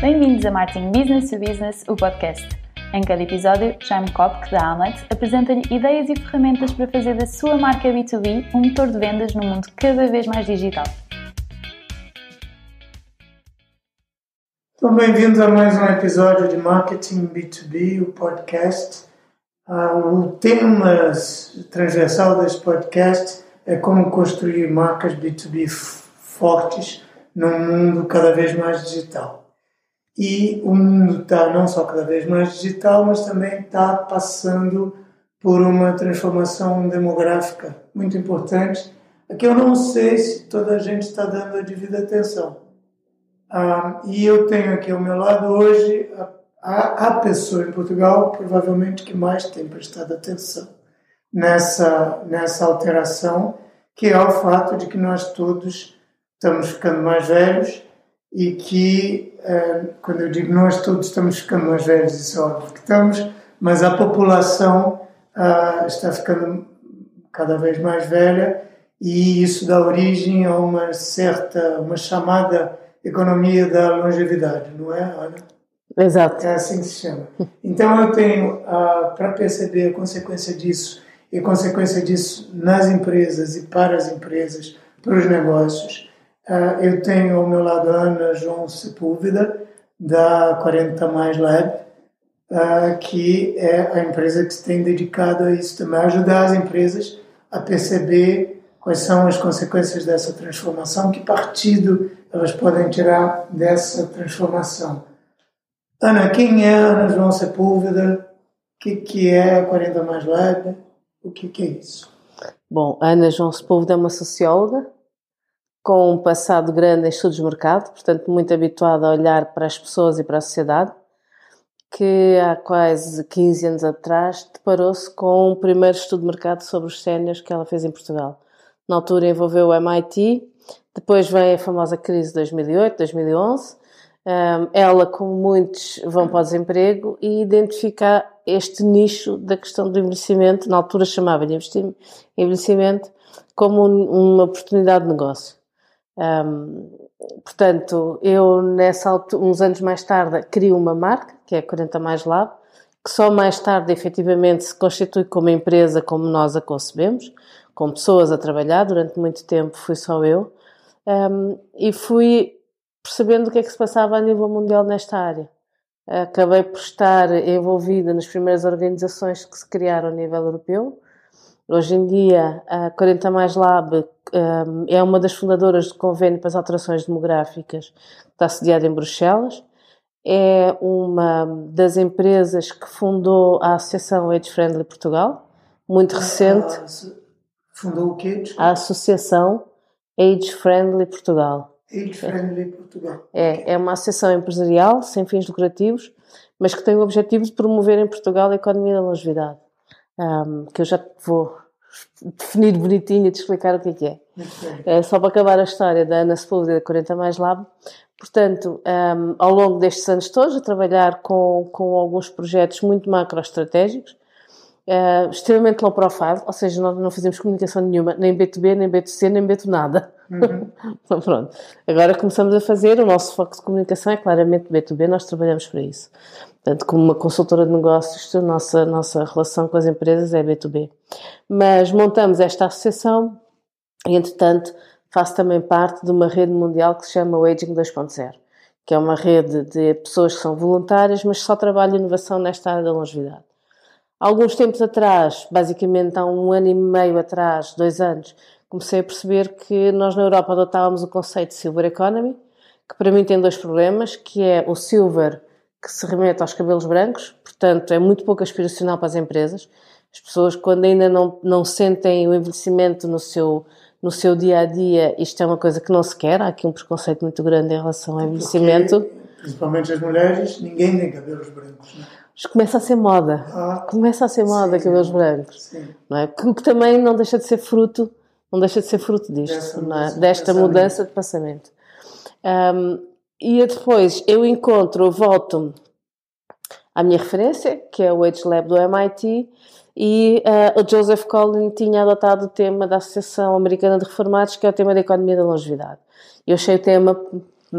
Bem-vindos a Marketing Business to Business, o podcast. Em cada episódio, Jaime Kopk, da Amlet, apresenta-lhe ideias e ferramentas para fazer da sua marca B2B um motor de vendas num mundo cada vez mais digital. Então, bem-vindos a mais um episódio de Marketing B2B, o podcast. Uh, o tema transversal desse podcast é como construir marcas B2B fortes num mundo cada vez mais digital. E o mundo está não só cada vez mais digital, mas também está passando por uma transformação demográfica muito importante, a que eu não sei se toda a gente está dando a devida atenção. Ah, e eu tenho aqui ao meu lado hoje a a, pessoa em Portugal provavelmente que mais tem prestado atenção nessa, nessa alteração, que é o fato de que nós todos estamos ficando mais velhos e que, eh, quando eu digo nós todos estamos ficando mais velhos, isso é óbvio que estamos, mas a população ah, está ficando cada vez mais velha e isso dá origem a uma certa, uma chamada economia da longevidade, não é, Ana? Exato. É assim que se chama. Então eu tenho, ah, para perceber a consequência disso, e consequência disso nas empresas e para as empresas, para os negócios, eu tenho ao meu lado a Ana João Sepúlveda, da 40 Mais Lab, ah, que é a empresa que se tem dedicado a isso também, a ajudar as empresas a perceber quais são as consequências dessa transformação, que partido elas podem tirar dessa transformação. Ana, quem é Ana João Sepúlveda? O que, que é 40 Mais Lab? O que, que é isso? Bom, Ana João Sepúlveda é uma socióloga com um passado grande em estudos de mercado, portanto muito habituada a olhar para as pessoas e para a sociedade, que há quase 15 anos atrás deparou-se com o primeiro estudo de mercado sobre os séniores que ela fez em Portugal. Na altura envolveu o MIT, depois vem a famosa crise de 2008, 2011, ela, como muitos, vão para o desemprego e identificar este nicho da questão do envelhecimento, na altura chamava-lhe envelhecimento, como uma oportunidade de negócio. Um, portanto, eu nessa altura, uns anos mais tarde, crio uma marca, que é a 40 Mais Lab, que só mais tarde efetivamente se constitui como empresa como nós a concebemos, com pessoas a trabalhar, durante muito tempo fui só eu, um, e fui percebendo o que é que se passava a nível mundial nesta área. Acabei por estar envolvida nas primeiras organizações que se criaram a nível europeu. Hoje em dia, a 40 Mais Lab um, é uma das fundadoras do Convênio para as Alterações Demográficas, está sediada em Bruxelas. É uma das empresas que fundou a Associação Age Friendly Portugal, muito ah, recente. Ah, fundou o quê? A Associação Age Friendly Portugal. Age Friendly Portugal. É, é uma associação empresarial sem fins lucrativos, mas que tem o objetivo de promover em Portugal a economia da longevidade. Um, que eu já vou definir bonitinho e te explicar o que é que é. é só para acabar a história da Ana Sepúlveda da 40 Mais Lab. Portanto, um, ao longo destes anos todos, a trabalhar com, com alguns projetos muito macroestratégicos, uh, extremamente low profile, ou seja, nós não fazemos comunicação nenhuma, nem B2B, nem B2C, nem B2 nada. Uhum. então, pronto. Agora começamos a fazer, o nosso foco de comunicação é claramente B2B, nós trabalhamos para isso. Portanto, como uma consultora de negócios, a nossa, nossa relação com as empresas é B2B. Mas montamos esta associação e, entretanto, faço também parte de uma rede mundial que se chama Aging 2.0, que é uma rede de pessoas que são voluntárias, mas só trabalham inovação nesta área da longevidade. Alguns tempos atrás, basicamente há um ano e meio atrás, dois anos, comecei a perceber que nós na Europa adotávamos o conceito de Silver Economy, que para mim tem dois problemas, que é o silver, que se remete aos cabelos brancos, portanto é muito pouco aspiracional para as empresas. As pessoas, quando ainda não, não sentem o envelhecimento no seu, no seu dia a dia, isto é uma coisa que não se quer. Há aqui um preconceito muito grande em relação ao envelhecimento. Porque, principalmente as mulheres, ninguém tem cabelos brancos. Não é? começa a ser moda. Ah, começa a ser moda sim, cabelos brancos. Sim. Não é? Que, que, também não deixa de ser fruto, não deixa de ser fruto disto, não é? desta de mudança de pensamento. Um, e depois eu encontro, volto à minha referência, que é o Age Lab do MIT, e uh, o Joseph Collin tinha adotado o tema da Associação Americana de Reformados, que é o tema da economia da longevidade. Eu achei o tema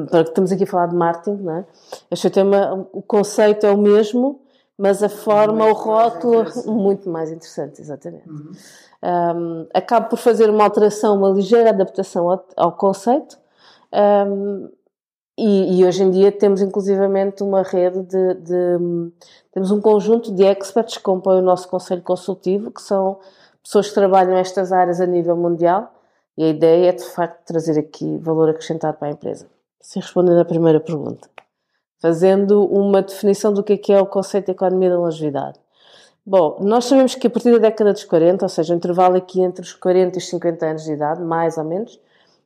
para que estamos aqui a falar de marketing, não é? Este tema, o conceito é o mesmo, mas a forma, muito o rótulo, muito mais interessante, exatamente. Uhum. Um, acabo por fazer uma alteração, uma ligeira adaptação ao, ao conceito, um, e, e, hoje em dia temos inclusivamente uma rede de, de, temos um conjunto de experts que compõem o nosso conselho consultivo, que são pessoas que trabalham nestas áreas a nível mundial, e a ideia é de facto trazer aqui valor acrescentado para a empresa. Se responder à primeira pergunta, fazendo uma definição do que é, que é o conceito de economia da longevidade. Bom, nós sabemos que a partir da década dos 40, ou seja, o intervalo aqui entre os 40 e os 50 anos de idade, mais ou menos,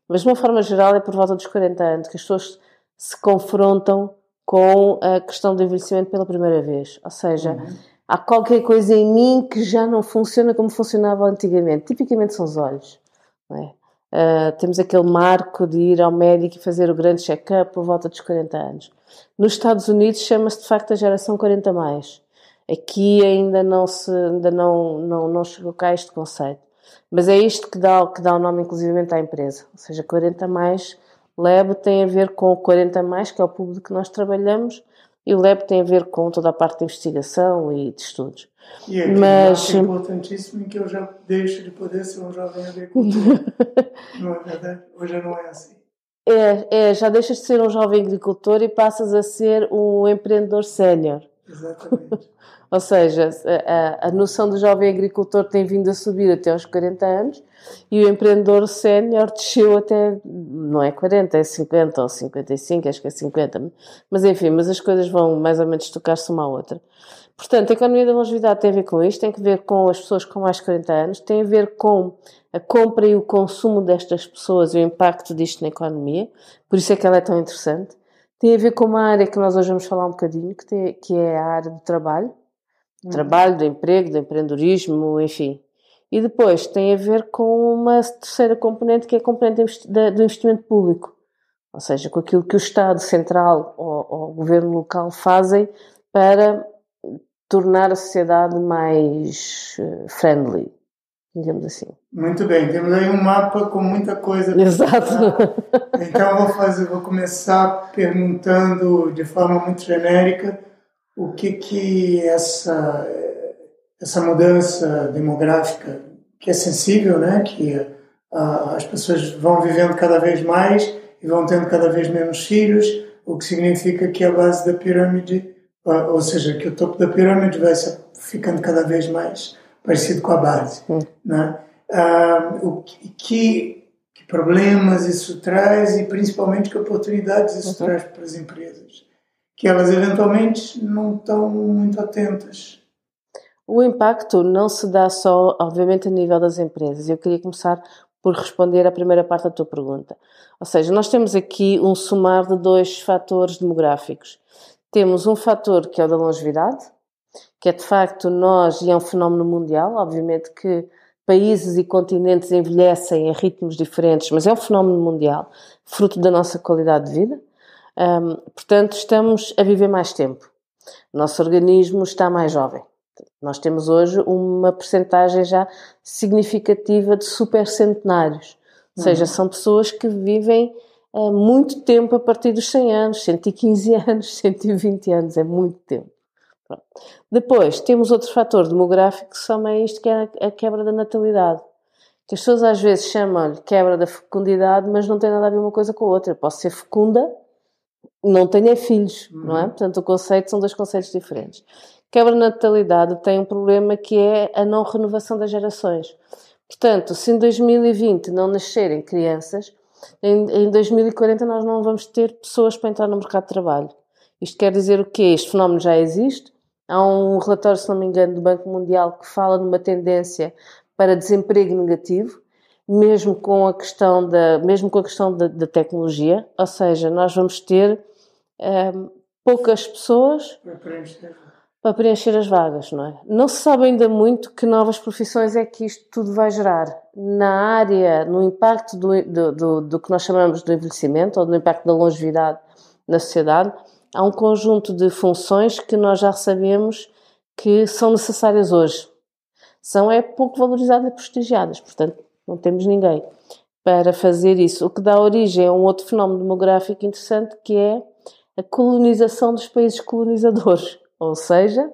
mas de uma forma geral é por volta dos 40 anos que as pessoas se confrontam com a questão do envelhecimento pela primeira vez. Ou seja, uhum. há qualquer coisa em mim que já não funciona como funcionava antigamente. Tipicamente são os olhos. É? Uh, temos aquele marco de ir ao médico e fazer o grande check-up por volta dos 40 anos. Nos Estados Unidos chama-se de facto a geração 40 mais. Aqui ainda não se ainda não, não, não chegou cá este conceito. Mas é isto que dá, que dá o nome inclusivamente à empresa. Ou seja, 40 mais Lab tem a ver com o 40 mais, que é o público que nós trabalhamos, e o Lab tem a ver com toda a parte de investigação e de estudos. E é Mas... importantíssimo que eu já deixo de poder ser um jovem agricultor. não é verdade? Hoje não é assim. É, é, já deixas de ser um jovem agricultor e passas a ser um empreendedor sénior. Exatamente. Ou seja, a, a, noção do jovem agricultor tem vindo a subir até aos 40 anos e o empreendedor sénior desceu até, não é 40, é 50 ou 55, acho que é 50, mas enfim, mas as coisas vão mais ou menos tocar-se uma à outra. Portanto, a economia da longevidade tem a ver com isto, tem a ver com as pessoas com mais de 40 anos, tem a ver com a compra e o consumo destas pessoas e o impacto disto na economia, por isso é que ela é tão interessante. Tem a ver com uma área que nós hoje vamos falar um bocadinho, que, tem, que é a área do trabalho, do trabalho, do emprego, do empreendedorismo, enfim. E depois tem a ver com uma terceira componente, que é a componente do investimento público. Ou seja, com aquilo que o Estado Central ou, ou o Governo local fazem para tornar a sociedade mais eh, friendly, digamos assim. Muito bem, temos aí um mapa com muita coisa. Exato. Então vou fazer, vou começar perguntando de forma muito genérica o que que essa essa mudança demográfica que é sensível, né, que uh, as pessoas vão vivendo cada vez mais e vão tendo cada vez menos filhos, o que significa que a base da pirâmide, uh, ou seja, que o topo da pirâmide vai ficando cada vez mais parecido com a base, hum. né? Uh, o que, que problemas isso traz e principalmente que oportunidades isso uhum. traz para as empresas que elas eventualmente não estão muito atentas. O impacto não se dá só, obviamente, a nível das empresas. Eu queria começar por responder à primeira parte da tua pergunta. Ou seja, nós temos aqui um somar de dois fatores demográficos. Temos um fator que é o da longevidade, que é de facto nós, e é um fenómeno mundial, obviamente que países e continentes envelhecem a ritmos diferentes, mas é um fenómeno mundial, fruto da nossa qualidade de vida. Um, portanto, estamos a viver mais tempo. Nosso organismo está mais jovem. Nós temos hoje uma percentagem já significativa de supercentenários. Ou uhum. seja, são pessoas que vivem uh, muito tempo a partir dos 100 anos, 115 anos, 120 anos, é muito tempo. Pronto. Depois, temos outro fator demográfico que também é isto, que é a quebra da natalidade. Que as pessoas às vezes chamam-lhe quebra da fecundidade, mas não tem nada a ver uma coisa com a outra. Eu posso ser fecunda não tenha filhos, uhum. não é? Uhum. Portanto, o conceito são dois conceitos diferentes. Quebra natalidade tem um problema que é a não renovação das gerações. Portanto, se em 2020 não nascerem crianças, em, em 2040 nós não vamos ter pessoas para entrar no mercado de trabalho. Isto quer dizer o quê? Este fenómeno já existe. Há um relatório, se não me engano, do Banco Mundial que fala numa tendência para desemprego negativo mesmo com a questão da, mesmo com a questão da, da tecnologia, ou seja, nós vamos ter um, ehm, poucas pessoas para preencher. para preencher as vagas, não é? Não se sabe ainda muito que novas profissões é que isto tudo vai gerar. Na área, no impacto do, do, do, do que nós chamamos de envelhecimento ou do impacto da longevidade na sociedade, há um conjunto de funções que nós já sabemos que são necessárias hoje. São é pouco valorizadas e prestigiadas, portanto, não temos ninguém. para fazer isso, o que dá origem a um outro fenómeno demográfico interessante que é a colonização dos países colonizadores, ou seja,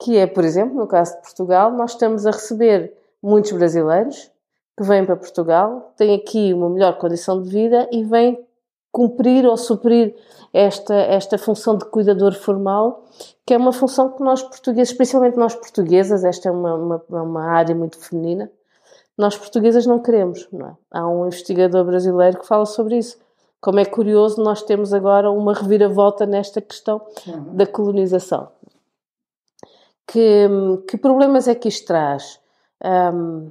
que é, por exemplo, no caso de Portugal, nós estamos a receber muitos brasileiros que vêm para Portugal, têm aqui uma melhor condição de vida e vêm cumprir ou suprir esta, esta função de cuidador formal, que é uma função que nós portugueses, principalmente nós portuguesas, esta é uma, uma, uma área muito feminina, nós portuguesas não queremos. Não é? Há um investigador brasileiro que fala sobre isso. Como é curioso, nós temos agora uma reviravolta nesta questão uhum. da colonização. Que, que, problemas é que isto traz? Um,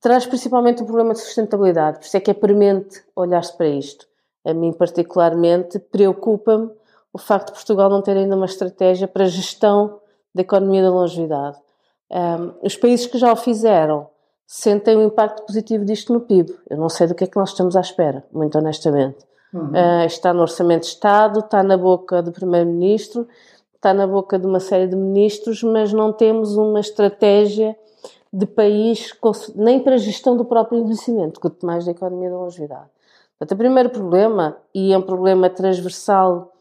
traz principalmente o um problema de sustentabilidade, por isso é que é premente olhar-se para isto. A mim, particularmente, preocupa-me o facto de Portugal não ter ainda uma estratégia para a gestão da economia da longevidade. Um, os países que já o fizeram sentem o impacto positivo disto no PIB. Eu não sei do que é que nós estamos à espera, muito honestamente. Uhum. Uh, está no Orçamento de Estado, está na boca do Primeiro-Ministro, está na boca de uma série de ministros, mas não temos uma estratégia de país nem para a gestão do próprio envelhecimento, quanto mais da economia da longevidade. Portanto, o primeiro problema, e é um problema transversal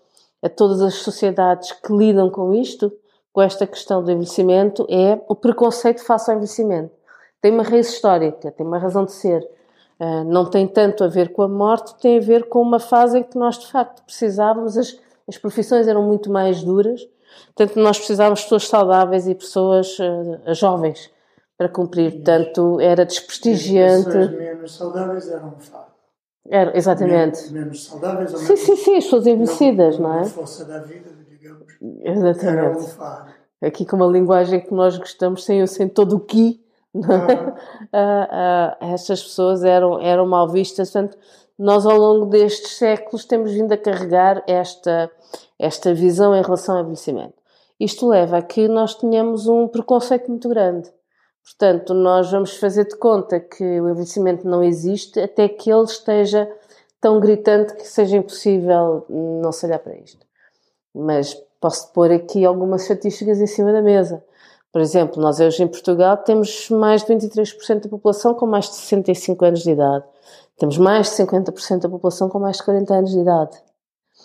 a todas as sociedades que lidam com isto, com esta questão do envelhecimento, é o preconceito face ao envelhecimento tem uma raiz histórica, tem uma razão de ser. Uh, não tem tanto a ver com a morte, tem a ver com uma fase em que nós de facto precisávamos, as, as profissões eram muito mais duras, portanto nós precisávamos de pessoas saudáveis e pessoas uh, jovens para cumprir, portanto era desprestigiante. As pessoas menos saudáveis eram um fado. Era, exatamente. Menos, menos saudáveis ou sim, menos, sim, sim, as pessoas envelhecidas, não, não é? A força da vida, digamos. Exatamente. Um. Aqui com uma linguagem que nós gostamos, sem, sem todo o que uh, uh, estas pessoas eram, eram mal vistas. Portanto, nós ao longo destes séculos temos vindo a carregar esta, esta visão em relação ao envelhecimento. Isto leva a que nós tenhamos um preconceito muito grande. Portanto, nós vamos fazer de conta que o envelhecimento não existe até que ele esteja tão gritante que seja impossível não se olhar para isto. Mas posso pôr aqui algumas estatísticas em cima da mesa. Por exemplo, nós hoje em Portugal temos mais de 23% da população com mais de 65 anos de idade. Temos mais de 50% da população com mais de 40 anos de idade.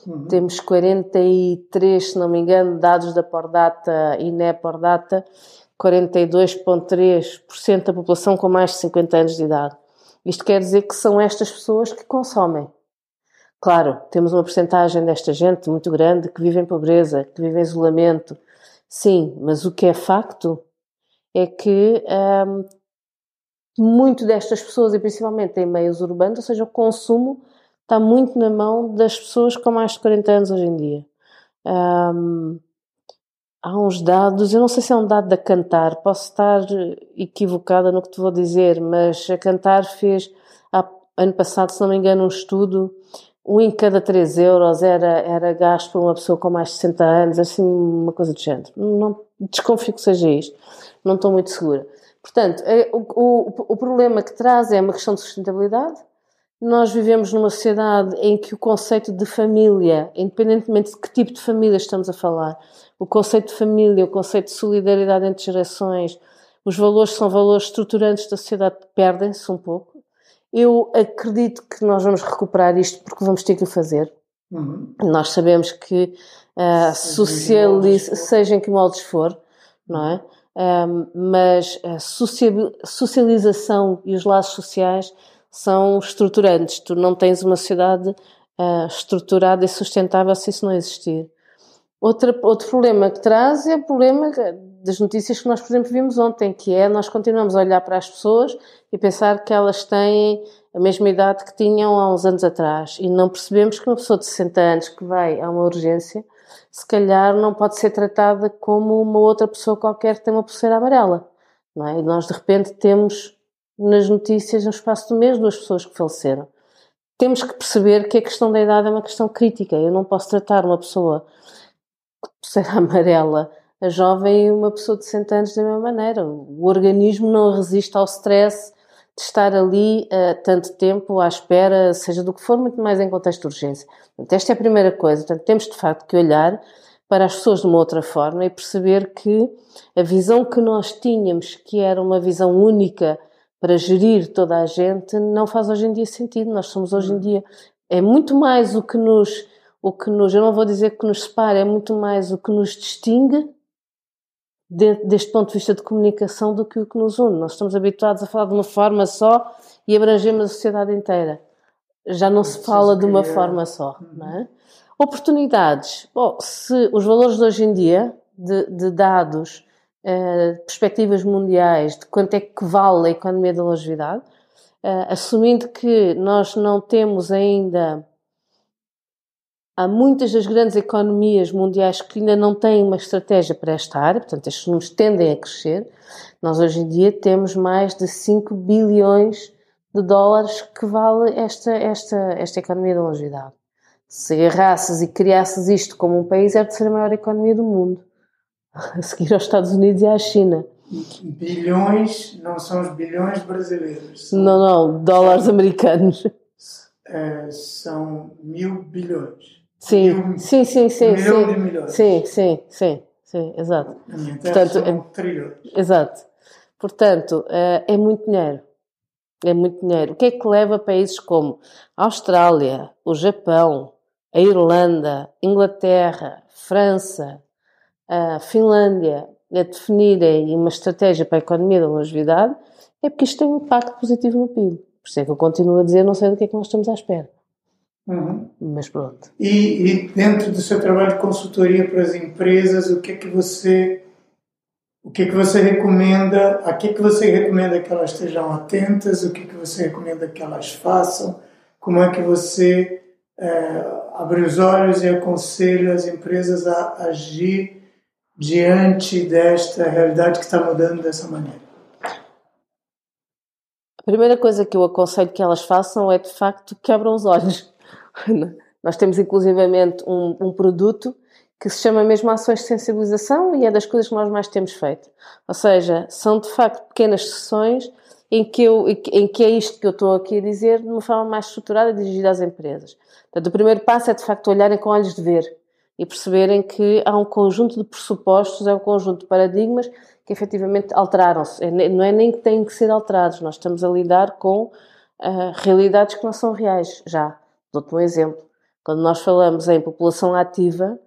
Uhum. Temos 43, se não me engano, dados da Pordata e Nepordata, 42,3% da população com mais de 50 anos de idade. Isto quer dizer que são estas pessoas que consomem. Claro, temos uma porcentagem desta gente muito grande que vive em pobreza, que vive em isolamento, Sim, mas o que é facto é que um, muito destas pessoas, e principalmente em meios urbanos, ou seja, o consumo está muito na mão das pessoas com mais de 40 anos hoje em dia. Um, há uns dados, eu não sei se é um dado da Cantar, posso estar equivocada no que te vou dizer, mas a Cantar fez, há, ano passado, se não me engano, um estudo um em cada 3 euros era, era gasto por uma pessoa com mais de 60 anos, assim, uma coisa do género. Não, desconfio que seja isto. Não estou muito segura. Portanto, é, o, o, o problema que traz é uma questão de sustentabilidade. Nós vivemos numa sociedade em que o conceito de família, independentemente de que tipo de família estamos a falar, o conceito de família, o conceito de solidariedade entre gerações, os valores são valores estruturantes da sociedade, perdem-se um pouco. Eu acredito que nós vamos recuperar isto porque vamos ter que o fazer. Uhum. Nós sabemos que uh, socializ... seja em que moldes for, não é? Um, mas a socialização e os laços sociais são estruturantes. Tu não tens uma sociedade uh, estruturada e sustentável se isso não existir. Outra, outro problema que traz é o problema das notícias que nós, por exemplo, vimos ontem, que é nós continuamos a olhar para as pessoas e pensar que elas têm a mesma idade que tinham há uns anos atrás e não percebemos que uma pessoa de 60 anos que vai a uma urgência, se calhar não pode ser tratada como uma outra pessoa qualquer que tem uma pulseira amarela, não é? E nós de repente temos nas notícias no espaço do mês duas pessoas que faleceram. Temos que perceber que a questão da idade é uma questão crítica. Eu não posso tratar uma pessoa pulseira amarela a jovem e uma pessoa de 60 anos da mesma maneira. O organismo não resiste ao stress de estar ali uh, tanto tempo à espera, seja do que for, muito mais em contexto de urgência. Portanto, esta é a primeira coisa. Portanto, temos de facto que olhar para as pessoas de uma outra forma e perceber que a visão que nós tínhamos, que era uma visão única para gerir toda a gente não faz hoje em dia sentido. Nós somos hoje em dia é muito mais o que nos o que nos, eu não vou dizer que nos separa, é muito mais o que nos distingue de, deste ponto de vista de comunicação do que o que nos une. Nós estamos habituados a falar de uma forma só e abrangemos a sociedade inteira. Já não se fala de uma forma só, não é? Oportunidades. Bom, se os valores de hoje em dia, de, de dados, eh, perspectivas mundiais, de quanto é que vale a economia da longevidade, eh, assumindo que nós não temos ainda há muitas das grandes economias mundiais que ainda não têm uma estratégia para esta área, portanto, estes números tendem a crescer. Nós hoje em dia temos mais de 5 bilhões de dólares que vale esta, esta, esta economia da longevidade. Se agarrasses e criasses isto como um país, é de ser a maior economia do mundo, a seguir aos Estados Unidos e à China. Bilhões não são os bilhões brasileiros. São, não, não, dólares americanos. É, são mil bilhões. Sim, sim, sim, sim. Milhão sim. de. Sim, sim, sim, sim, exato. Portanto, é, trilhões. Exato. Portanto, é, é muito dinheiro. É muito dinheiro. O que é que leva países como a Austrália, o Japão, a Irlanda, Inglaterra, França, a Finlândia a definirem uma estratégia para a economia da longevidade? É porque isto tem um impacto positivo no PIB. Por isso é que eu continuo a dizer, não sei do que é que nós estamos à espera. Uhum. Mas pronto. E, e, dentro do seu trabalho de consultoria para as empresas, o que é que você o que é que você recomenda? A que é que você recomenda que elas estejam atentas? O que é que você recomenda que elas façam? Como é que você é, abre os olhos e aconselha as empresas a agir diante desta realidade que está mudando dessa maneira? A primeira coisa que eu aconselho que elas façam é de facto que abram os olhos. Nós temos inclusivamente um, um produto que se chama mesmo ações de sensibilização e é das coisas que nós mais temos feito. Ou seja, são de facto pequenas sessões em que, eu, em que é isto que eu estou aqui a dizer de uma forma mais estruturada dirigida às empresas. Portanto, o primeiro passo é de facto olharem com olhos de ver e perceberem que há um conjunto de pressupostos, é um conjunto de paradigmas que efetivamente alteraram-se. É não é nem que têm que ser alterados, nós estamos a lidar com uh, realidades que não são reais já. Dou-te um exemplo. Quando nós falamos em população ativa,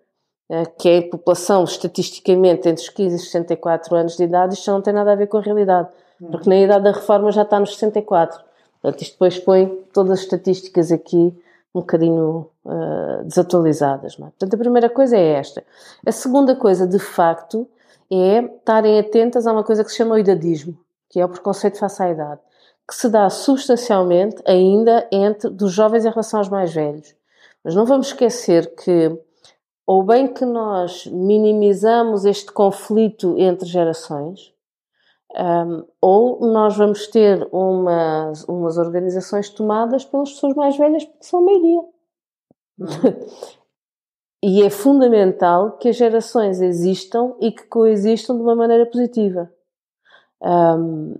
uh, que é a população estatisticamente entre os 15 e 64 anos de idade, isto não tem nada a ver com a realidade. Porque na idade da reforma já está nos 64. Portanto, isto depois põe todas as estatísticas aqui um bocadinho uh, desatualizadas. É? Portanto, a primeira coisa é esta. A segunda coisa, de facto, é estarem atentas a uma coisa que se chama o idadismo, que é o preconceito face à idade, que se dá substancialmente ainda entre dos jovens em relação aos mais velhos. Mas não vamos esquecer que, ou bem que nós minimizamos este conflito entre gerações, um, ou nós vamos ter umas, umas organizações tomadas pelas pessoas mais velhas, porque são a maioria. E é fundamental que as gerações existam e que coexistam de uma maneira positiva. Um,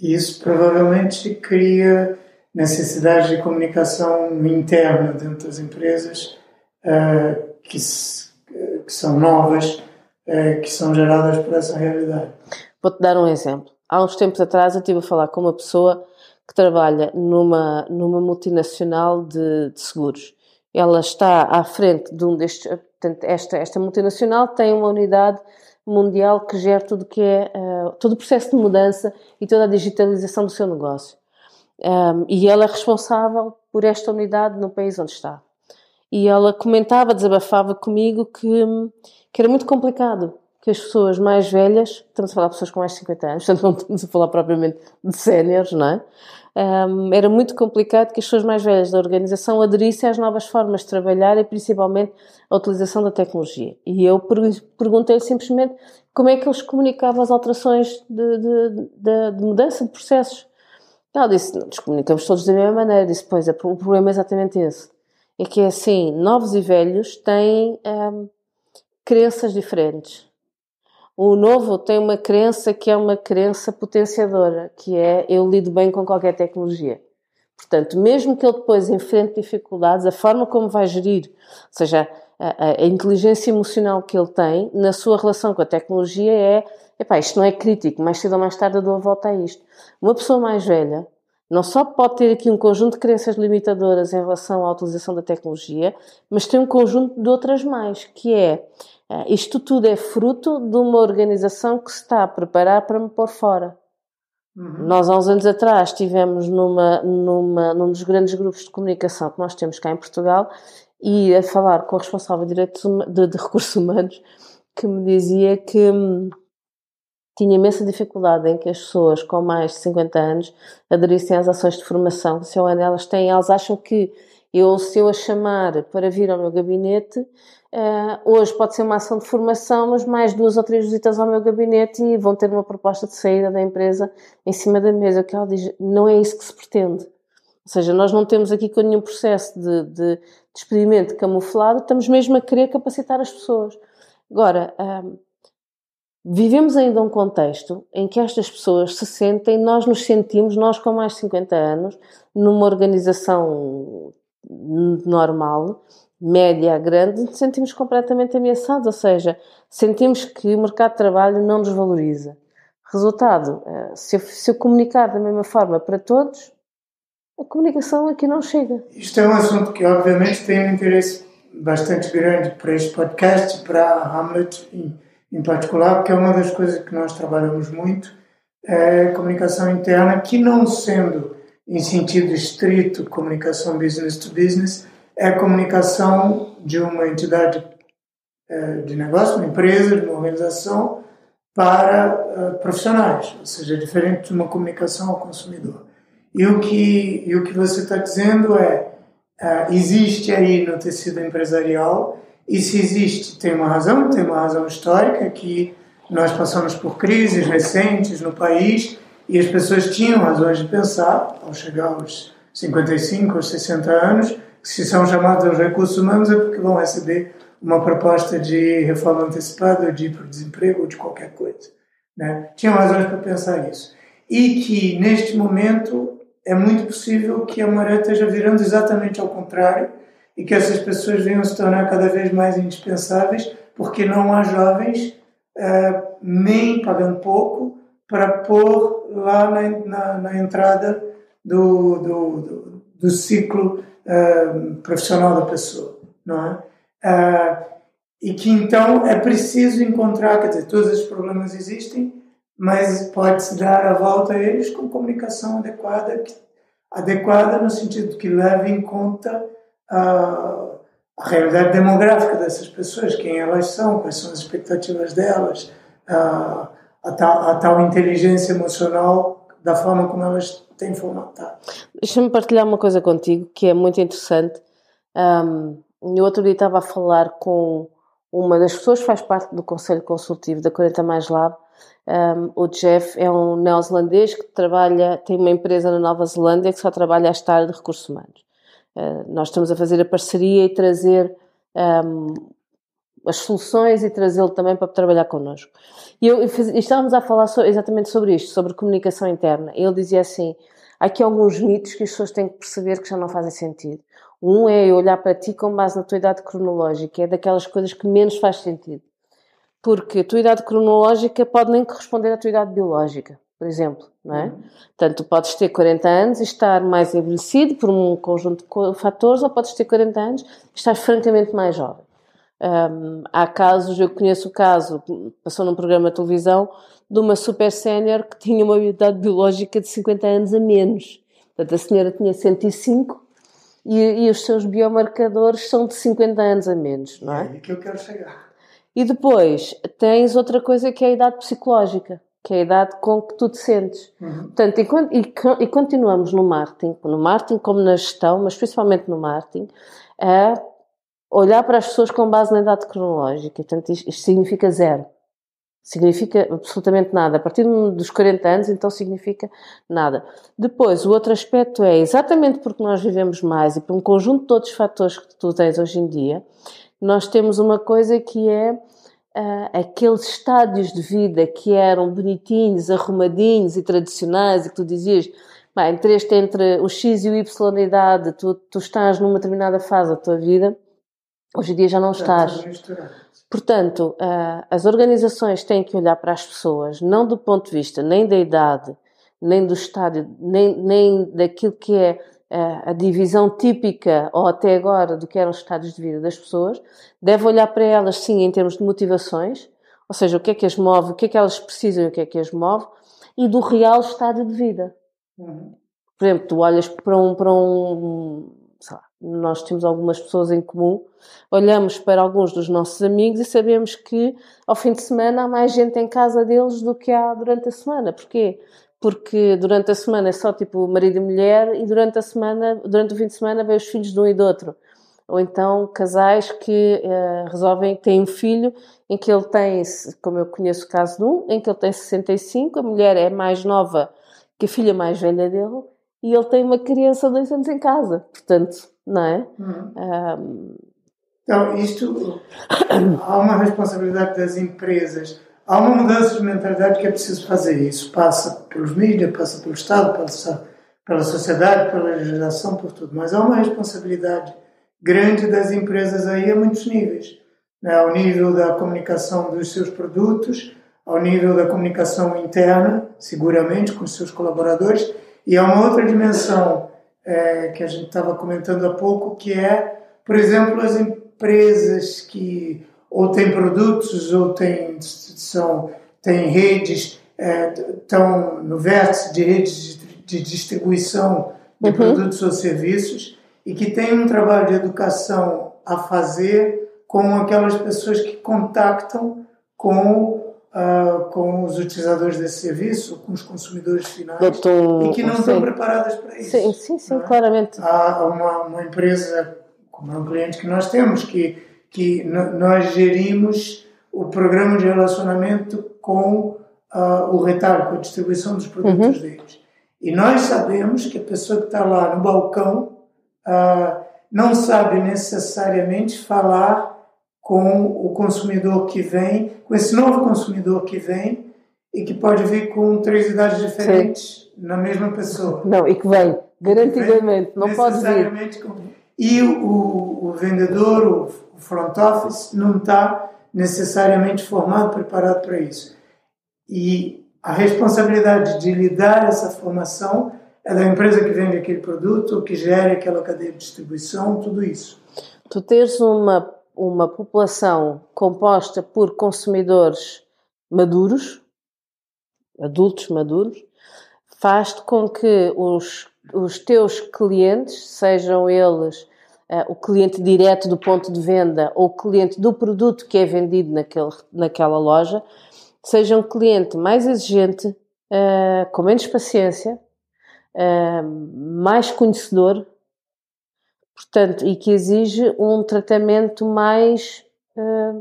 Isso provavelmente cria necessidades de comunicação interna dentro das empresas uh, que, que, são novas, uh, que são geradas por essa realidade. Vou-te dar um exemplo. Há uns tempos atrás eu estive a falar com uma pessoa que trabalha numa, numa multinacional de, de seguros ela está à frente de um destes. Portanto, esta, esta multinacional tem uma unidade mundial que gera tudo que é uh, todo o processo de mudança e toda a digitalização do seu negócio. Um, e ela é responsável por esta unidade no país onde está. E ela comentava, desabafava comigo que, que era muito complicado que as pessoas mais velhas, estamos a falar de pessoas com mais de 50 anos, portanto não estamos a falar propriamente de séniores, não é? Um, era muito complicado que as pessoas mais velhas da organização aderissem às novas formas de trabalhar e principalmente à utilização da tecnologia. E eu perguntei simplesmente como é que eles comunicavam as alterações de, de, de, de mudança de processos. Ela disse, nos comunicamos todos da mesma maneira. Disse, pois, o problema é exatamente esse. É que é assim, novos e velhos têm um, crenças diferentes o novo tem uma crença que é uma crença potenciadora, que é eu lido bem com qualquer tecnologia. Portanto, mesmo que ele depois enfrente dificuldades, a forma como vai gerir, ou seja, a, a, inteligência emocional que ele tem na sua relação com a tecnologia é epá, isto não é crítico, mais cedo ou mais tarde eu dou a volta a isto. Uma pessoa mais velha não só pode ter aqui um conjunto de crenças limitadoras em relação à utilização da tecnologia, mas tem um conjunto de outras mais, que é eh, isto tudo é fruto de uma organização que se está a preparar para me pôr fora. Uhum. Nós, há uns anos atrás, estivemos numa, numa, num dos grandes grupos de comunicação que nós temos cá em Portugal e a falar com o responsável de, direitos, de, de recursos humanos que me dizia que hum, tinha imensa dificuldade em que as pessoas com mais de 50 anos aderissem às ações de formação. Se eu, elas têm, elas acham que eu, se eu a chamar para vir ao meu gabinete, uh, hoje pode ser uma ação de formação, mas mais duas ou três visitas ao meu gabinete e vão ter uma proposta de saída da empresa em cima da mesa. Que ela diz, não é isso que se pretende. Ou seja, nós não temos aqui com nenhum processo de, de, de camuflado, estamos mesmo a querer capacitar as pessoas. Agora, um, vivemos ainda um contexto em que estas pessoas se sentem, nós nos sentimos, nós com mais de 50 anos, numa organização normal, média, grande, sentimos completamente ameaçados, ou seja, sentimos que o mercado de trabalho não nos valoriza. Resultado, eh, se eu, se eu comunicar da mesma forma para todos, a comunicação aqui não chega. Isto é um assunto que, obviamente, tem um interesse bastante grande para este podcast para a Hamlet em, em particular, porque é uma das coisas que nós trabalhamos muito, é comunicação interna, que não sendo em sentido estrito comunicação business to business, é comunicação de uma entidade é, de negócio, uma empresa, de uma organização, para é, profissionais, ou seja, é diferente de uma comunicação ao consumidor. E o que, e o que você está dizendo é existe aí no tecido empresarial, e se existe, tem uma razão, tem uma razão histórica, que nós passamos por crises recentes no país e as pessoas tinham razões de pensar, ao chegar aos 55 ou 60 anos, se são chamados aos recursos humanos é porque vão receber uma proposta de reforma antecipada, de ir para o desemprego ou de qualquer coisa. Né? Tinham razões para pensar isso. E que, neste momento, é muito possível que a maré esteja virando exatamente ao contrário e que essas pessoas venham se tornar cada vez mais indispensáveis porque não há jovens uh, nem pagando pouco para pôr lá na, na, na entrada do, do, do, do ciclo uh, profissional da pessoa, não é? Uh, e que então é preciso encontrar, quer dizer, todos esses problemas existem, mas pode-se dar a volta a eles com comunicação adequada, adequada no sentido que leve em conta a, a realidade demográfica dessas pessoas, quem elas são, quais são as expectativas delas, a, a, tal, a tal inteligência emocional da forma como elas têm formatado. Deixa-me partilhar uma coisa contigo que é muito interessante. Um, eu outro dia estava a falar com uma das pessoas que faz parte do Conselho Consultivo da 40 Mais Lab um, o Jeff é um neozelandês que trabalha, tem uma empresa na Nova Zelândia que só trabalha esta área de recursos humanos. Uh, nós estamos a fazer a parceria e trazer um, as soluções e trazê-lo também para trabalhar connosco. E, eu, estávamos a falar so, exatamente sobre isto, sobre comunicação interna. Ele dizia assim: há aqui alguns mitos que as pessoas têm que perceber que já não fazem sentido. Um é olhar para ti com base na tua idade cronológica, é daquelas coisas que menos faz sentido porque a tua idade cronológica pode nem corresponder à tua idade biológica, por exemplo, não é? Uhum. Portanto, podes ter 40 anos e estar mais envelhecido por um conjunto de fatores, ou podes ter 40 anos e estar francamente mais jovem. Um, há casos, eu conheço o caso, passou num programa de televisão, de uma super sénior que tinha uma idade biológica de 50 anos a menos. Portanto, a senhora tinha 105 e, e os seus biomarcadores são de 50 anos a menos, não é? É aí que eu quero chegar. E depois tens outra coisa que é a idade psicológica, que é a idade com que tu te sentes. Uhum. Portanto, e, e, e, continuamos no marketing, no marketing como na gestão, mas principalmente no marketing, a olhar para as pessoas com base na idade cronológica. Portanto, isto, isto significa zero. Significa absolutamente nada. A partir dos 40 anos, então significa nada. Depois, o outro aspecto é exatamente porque nós vivemos mais e por um conjunto de outros fatores que tu tens hoje em dia, nós temos uma coisa que é uh, aqueles estádios de vida que eram bonitinhos, arrumadinhos e tradicionais e que tu dizias, bem, entre, entre o X e o Y da idade, tu, tu estás numa determinada fase da tua vida, hoje em dia já não estás. Portanto, uh, as organizações têm que olhar para as pessoas, não do ponto de vista nem da idade, nem do estádio, nem, nem daquilo que é a divisão típica, ou até agora, do que eram os estádios de vida das pessoas, deve olhar para elas, sim, em termos de motivações, ou seja, o que é que as move, o que é que elas precisam e o que é que as move, e do real estado de vida. Uhum. Por exemplo, tu olhas para um, para um sei lá, nós temos algumas pessoas em comum, olhamos para alguns dos nossos amigos e sabemos que ao fim de semana há mais gente em casa deles do que há durante a semana. Porquê? Porque durante a semana é só tipo marido e mulher e durante a semana, durante o fim de semana vê os filhos de um e do outro. Ou então casais que uh, resolvem, têm um filho em que ele tem, como eu conheço o caso de um, em que ele tem 65, a mulher é mais nova que a filha mais velha dele e ele tem uma criança de dois anos em casa. Portanto, não é? Uhum. Um... Então, isto há uma responsabilidade das empresas. Há uma mudança de mentalidade que é preciso fazer. Isso passa pelos mídias, passa pelo Estado, passa pela sociedade, pela legislação, por tudo. Mas há uma responsabilidade grande das empresas aí a muitos níveis. Né? Ao nível da comunicação dos seus produtos, ao nível da comunicação interna, seguramente, com os seus colaboradores, e há uma outra dimensão é, que a gente estava comentando há pouco, que é, por exemplo, as empresas que ou têm produtos ou têm, são, têm redes, é, estão no vértice de redes de, distribuição de uhum. produtos ou serviços e que têm um trabalho de educação a fazer com aquelas pessoas que contactam com uh, com os utilizadores desse serviço, com os consumidores finais, e que não sim. estão preparadas para isso. Sim, sim, sim, é? claramente. Há uma, uma empresa, como é um cliente que nós temos, que, que nós gerimos o programa de relacionamento com uh, o retalho, com a distribuição dos produtos uhum. deles. E nós sabemos que a pessoa que está lá no balcão uh, não sabe necessariamente falar com o consumidor que vem, com esse novo consumidor que vem e que pode vir com três idades diferentes Sim. na mesma pessoa. Não, e que vem, garantidamente, vem não pode vir. Com... E o, o vendedor, o, front office, não está necessariamente formado, preparado para isso. E a responsabilidade de lidar essa formação é da empresa que vende aquele produto, que gera aquela cadeia de distribuição, tudo isso. Tu tens uma uma população composta por consumidores maduros, adultos maduros, faz com que os, os teus clientes, sejam eles uh, o cliente direto do ponto de venda ou o cliente do produto que é vendido naquele, naquela loja, seja um cliente mais exigente, uh, com menos paciência, uh, mais conhecedor portanto, e que exige um tratamento mais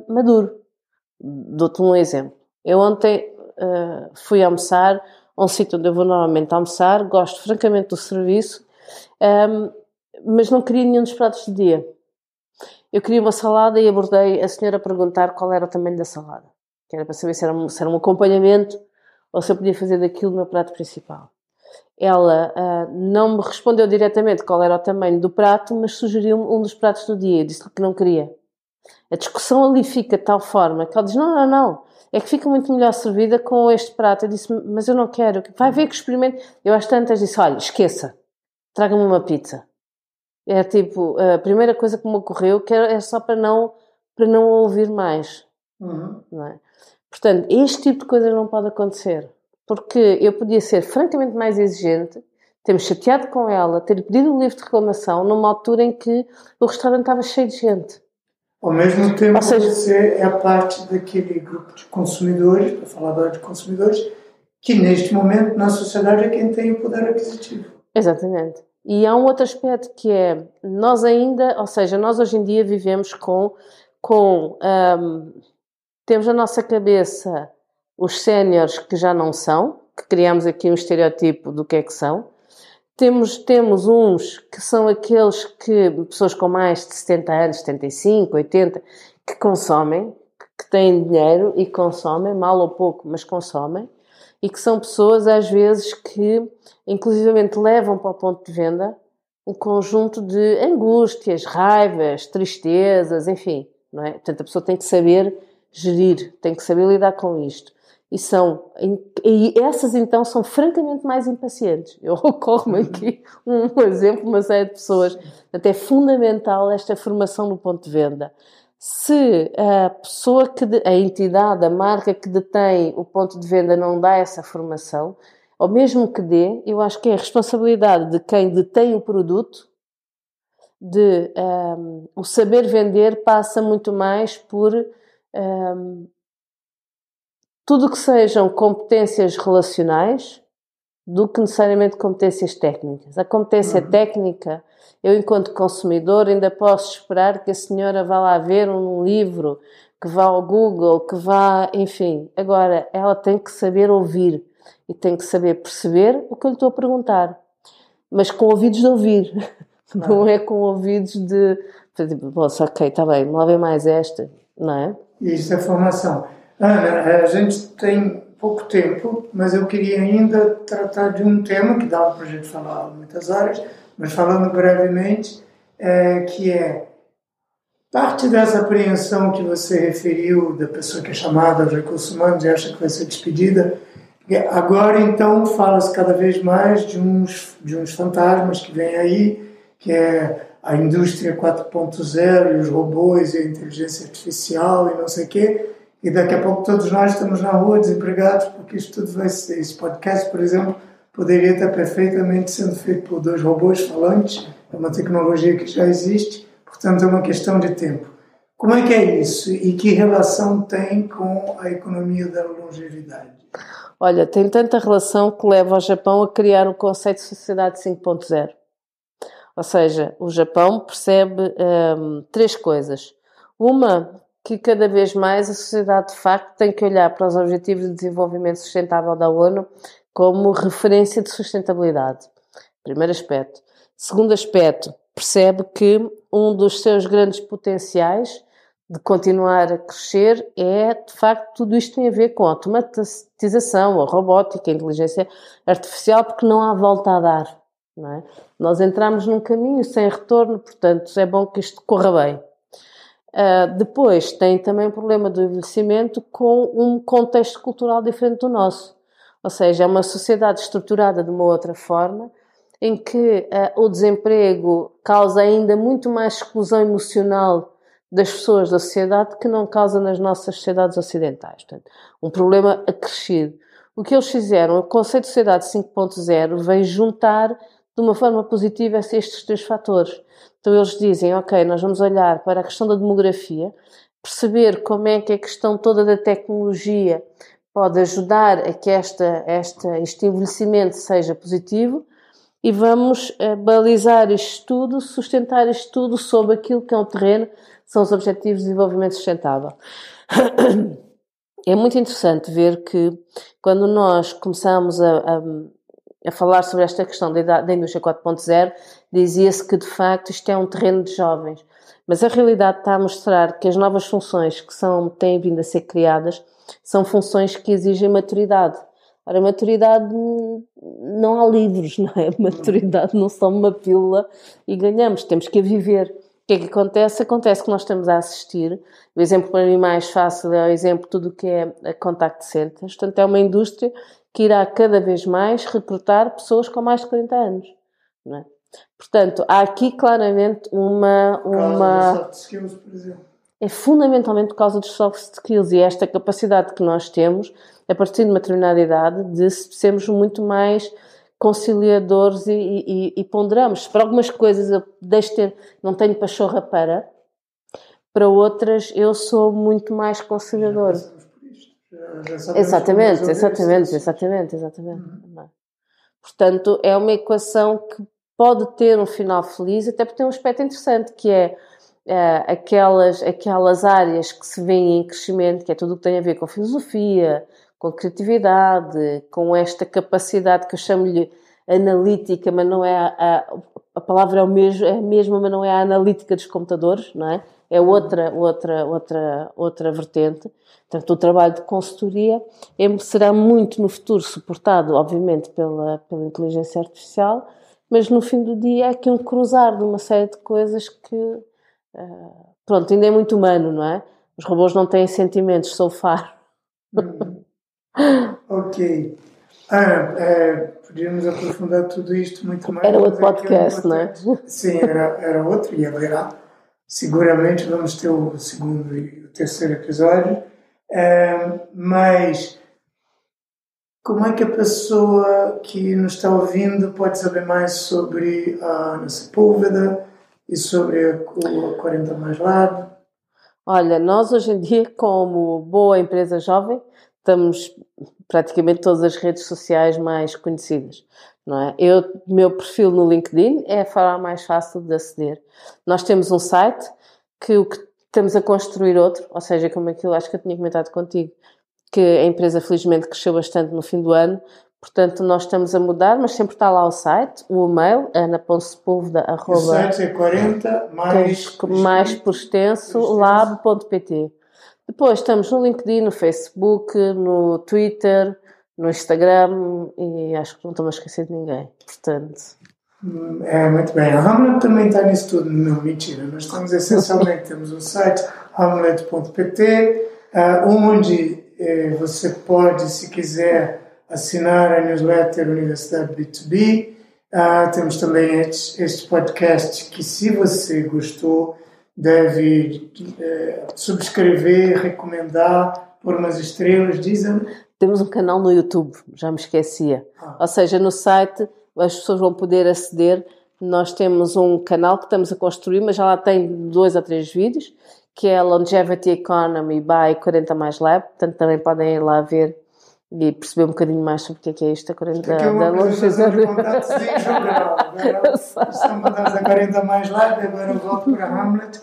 maduro. Dou-te um exemplo. Eu ontem fui almoçar um sítio onde eu vou normalmente almoçar, gosto francamente do serviço, um, mas não queria nenhum dos pratos do dia. Eu queria uma salada e abordei a senhora a perguntar qual era o tamanho da salada. Que era para saber se era um, se era um acompanhamento ou se eu podia fazer daquilo o meu prato principal. Ela uh, não me respondeu diretamente qual era o tamanho do prato, mas sugeriu um dos pratos do dia. Eu disse-lhe que não queria. A discussão ali fica de tal forma que ela diz: Não, não, não, é que fica muito melhor servida com este prato. Eu disse: Mas eu não quero. Vai ver que experimento. Eu às tantas disse: Olha, esqueça, traga-me uma pizza. É tipo, a primeira coisa que me ocorreu que é só para não, para não ouvir mais. Uhum. Não é? Portanto, este tipo de coisas não pode acontecer porque eu podia ser francamente mais exigente, ter-me chateado com ela, ter pedido um livro de reclamação numa altura em que o restaurante estava cheio de gente. Ao mesmo tempo, seja, você é parte daquele grupo de consumidores, para falar agora de consumidores, que neste momento na sociedade é quem tem o poder aquisitivo. Exatamente. E há um outro aspecto que é, nós ainda, ou seja, nós hoje em dia vivemos com, com um, temos na nossa cabeça os séniores que já não são, que criamos aqui um estereotipo do que é que são. Temos, temos uns que são aqueles que, pessoas com mais de 70 anos, 75, 80, que consomem, que têm dinheiro e consomem, mal ou pouco, mas consomem, e que são pessoas, às vezes, que inclusivamente levam para o ponto de venda um conjunto de angústias, raivas, tristezas, enfim, não é? Portanto, a pessoa tem que saber gerir, tem que saber lidar com isto. E são, e essas então são francamente mais impacientes. Eu ocorro-me aqui um exemplo, uma série de pessoas. Portanto, é fundamental esta formação no ponto de venda. Se a pessoa que, a entidade, a marca que detém o ponto de venda não dá essa formação, ou mesmo que dê, eu acho que é a responsabilidade de quem detém o produto de um, o saber vender passa muito mais por um, tudo que sejam competências relacionais do que necessariamente competências técnicas. A competência uhum. técnica, eu enquanto consumidor ainda posso esperar que a senhora vá lá ver um livro, que vá ao Google, que vá, enfim. Agora, ela tem que saber ouvir e tem que saber perceber o que eu lhe estou a perguntar, mas com ouvidos de ouvir. não é com ouvidos de, tipo, ok, está bem, lá vem mais esta, não é? Isso é formação. Ana, a gente tem pouco tempo, mas eu queria ainda tratar de um tema que dava para a gente falar muitas horas, mas falando brevemente, é, que é parte dessa apreensão que você referiu da pessoa que é chamada aos recursos humanos e acha que vai ser despedida, agora então fala-se cada vez mais de uns, de uns fantasmas que vêm aí, que é a indústria 4.0 e os robôs e a inteligência artificial e não sei o quê, e daqui a pouco todos nós estamos na rua desempregados porque isto tudo vai ser. Esse podcast, por exemplo, poderia estar perfeitamente sendo feito por dois robôs falantes, é uma tecnologia que já existe, portanto é uma questão de tempo. Como é que é isso e que relação tem com a economia da longevidade? Olha, tem tanta relação que leva o Japão a criar o conceito de sociedade 5.0. Ou seja, o Japão percebe um, três coisas. Uma, que cada vez mais a sociedade de facto tem que olhar para os Objetivos de Desenvolvimento Sustentável da ONU como referência de sustentabilidade. Primeiro aspecto. Segundo aspecto, percebe que um dos seus grandes potenciais de continuar a crescer é, de facto, tudo isto tem a ver com a automatização, a robótica, a inteligência artificial, porque não há volta a dar. É? Nós entramos num caminho sem retorno, portanto, é bom que isto corra bem. Uh, depois, tem também o problema do envelhecimento com um contexto cultural diferente do nosso. Ou seja, é uma sociedade estruturada de uma outra forma, em que uh, o desemprego causa ainda muito mais exclusão emocional das pessoas da sociedade que não causa nas nossas sociedades ocidentais. Portanto, um problema acrescido. O que eles fizeram, o conceito de sociedade 5.0 veio juntar de uma forma positiva estes três fatores. Então eles dizem, ok, nós vamos olhar para a questão da demografia, perceber como é que a questão toda da tecnologia pode ajudar a que esta, esta, este envelhecimento seja positivo e vamos uh, balizar isto tudo, sustentar isto tudo sobre aquilo que é o terreno, são os Objetivos de Desenvolvimento Sustentável. É muito interessante ver que quando nós começamos a, a a falar sobre esta questão da, indústria 4.0, dizia-se que de facto isto é um terreno de jovens. Mas a realidade está a mostrar que as novas funções que são, têm vindo a ser criadas são funções que exigem maturidade. Ora, maturidade não há livros, não é? Maturidade não são uma pílula e ganhamos, temos que a viver. O que é que acontece? Acontece que nós estamos a assistir. O exemplo para mim mais fácil é o exemplo de tudo o que é a contact centers. Portanto, é uma indústria que irá cada vez mais recrutar pessoas com mais de 40 anos. Não é? Portanto, há aqui claramente uma. uma... soft skills, por exemplo. É fundamentalmente por causa dos soft skills e esta capacidade que nós temos, a partir de uma determinada idade, de sermos muito mais conciliadores e, e, e ponderamos. Para algumas coisas eu deixo ter, não tenho pachorra para, para outras eu sou muito mais conciliador exatamente, exatamente, exatamente, exatamente. Uhum. Portanto, é uma equação que pode ter um final feliz, até porque tem um aspecto interessante, que é, é aquelas, aquelas áreas que se vêem em crescimento, que é tudo o que tem a ver com filosofia, com criatividade, com esta capacidade que eu chamo-lhe analítica, mas não é a, a, a palavra é, o mesmo, é a mesma, mas não é a analítica dos computadores, não é? É outra, outra, outra, outra vertente. Portanto, o trabalho de consultoria é, será muito no futuro suportado, obviamente, pela, pela inteligência artificial, mas no fim do dia é aqui um cruzar de uma série de coisas que uh, pronto, ainda é muito humano, não é? Os robôs não têm sentimentos, so far. Hum. ok. Ana, é, podíamos aprofundar tudo isto muito mais. Era outro podcast, não é? Sim, era, era outro e haverá. Seguramente vamos ter o segundo e o terceiro episódio. É, mas como é que a pessoa que nos está ouvindo pode saber mais sobre a nossa Púlveda e sobre a, a 40 Mais Lab? Olha, nós hoje em dia, como boa empresa jovem, estamos praticamente todas as redes sociais mais conhecidas. Não é? Eu, meu perfil no LinkedIn é a forma mais fácil de aceder. Nós temos um site que o que estamos a construir outro, ou seja, como aquilo acho que eu tinha comentado contigo, que a empresa felizmente cresceu bastante no fim do ano, portanto nós estamos a mudar, mas sempre está lá o site, o e-mail, ana.sepúlveda.com. O site é 40 mais, mais por extenso, lab.pt. Depois estamos no LinkedIn, no Facebook, no Twitter, no Instagram e acho que não estou a esquecer de ninguém. Portanto. É, muito bem. A Hamlet também está nisso tudo. Não, mentira. Nós estamos essencialmente, temos o site hamlet.pt, uh, onde eh, você pode, se quiser, assinar a newsletter Universidade B2B. Uh, ah, temos também este, este, podcast que, se você gostou, deve eh, subscrever, recomendar, pôr umas estrelas, dizem. Temos um canal no YouTube, já me esquecia. Ah. Ou seja, no site as pessoas vão poder aceder. Nós temos um canal que estamos a construir, mas já lá tem dois ou três vídeos que é Longevity Economy by 40 Mais Lab, portanto também podem ir lá ver e perceber um bocadinho mais sobre o que é, que é isto, a 40 é da longevidade. Estão mandados a 40 Mais Lab, agora volto para Hamlet,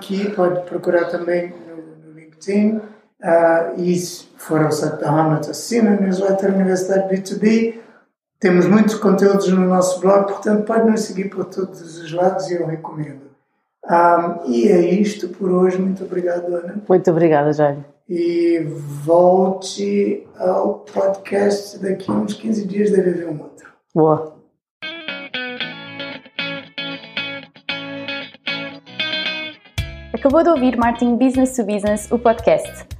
que pode procurar também no, no LinkedIn uh, e se for ao site da Hamlet, assina a newsletter Universidade B2B. Temos muitos conteúdos no nosso blog, portanto pode nos seguir por todos os lados e eu recomendo. Um, e é isto por hoje. Muito obrigado, Ana. Muito obrigada, Jaime. E volte ao podcast daqui a uns 15 dias, deve haver um outro. Boa. Acabou de ouvir Martin Business to Business, o podcast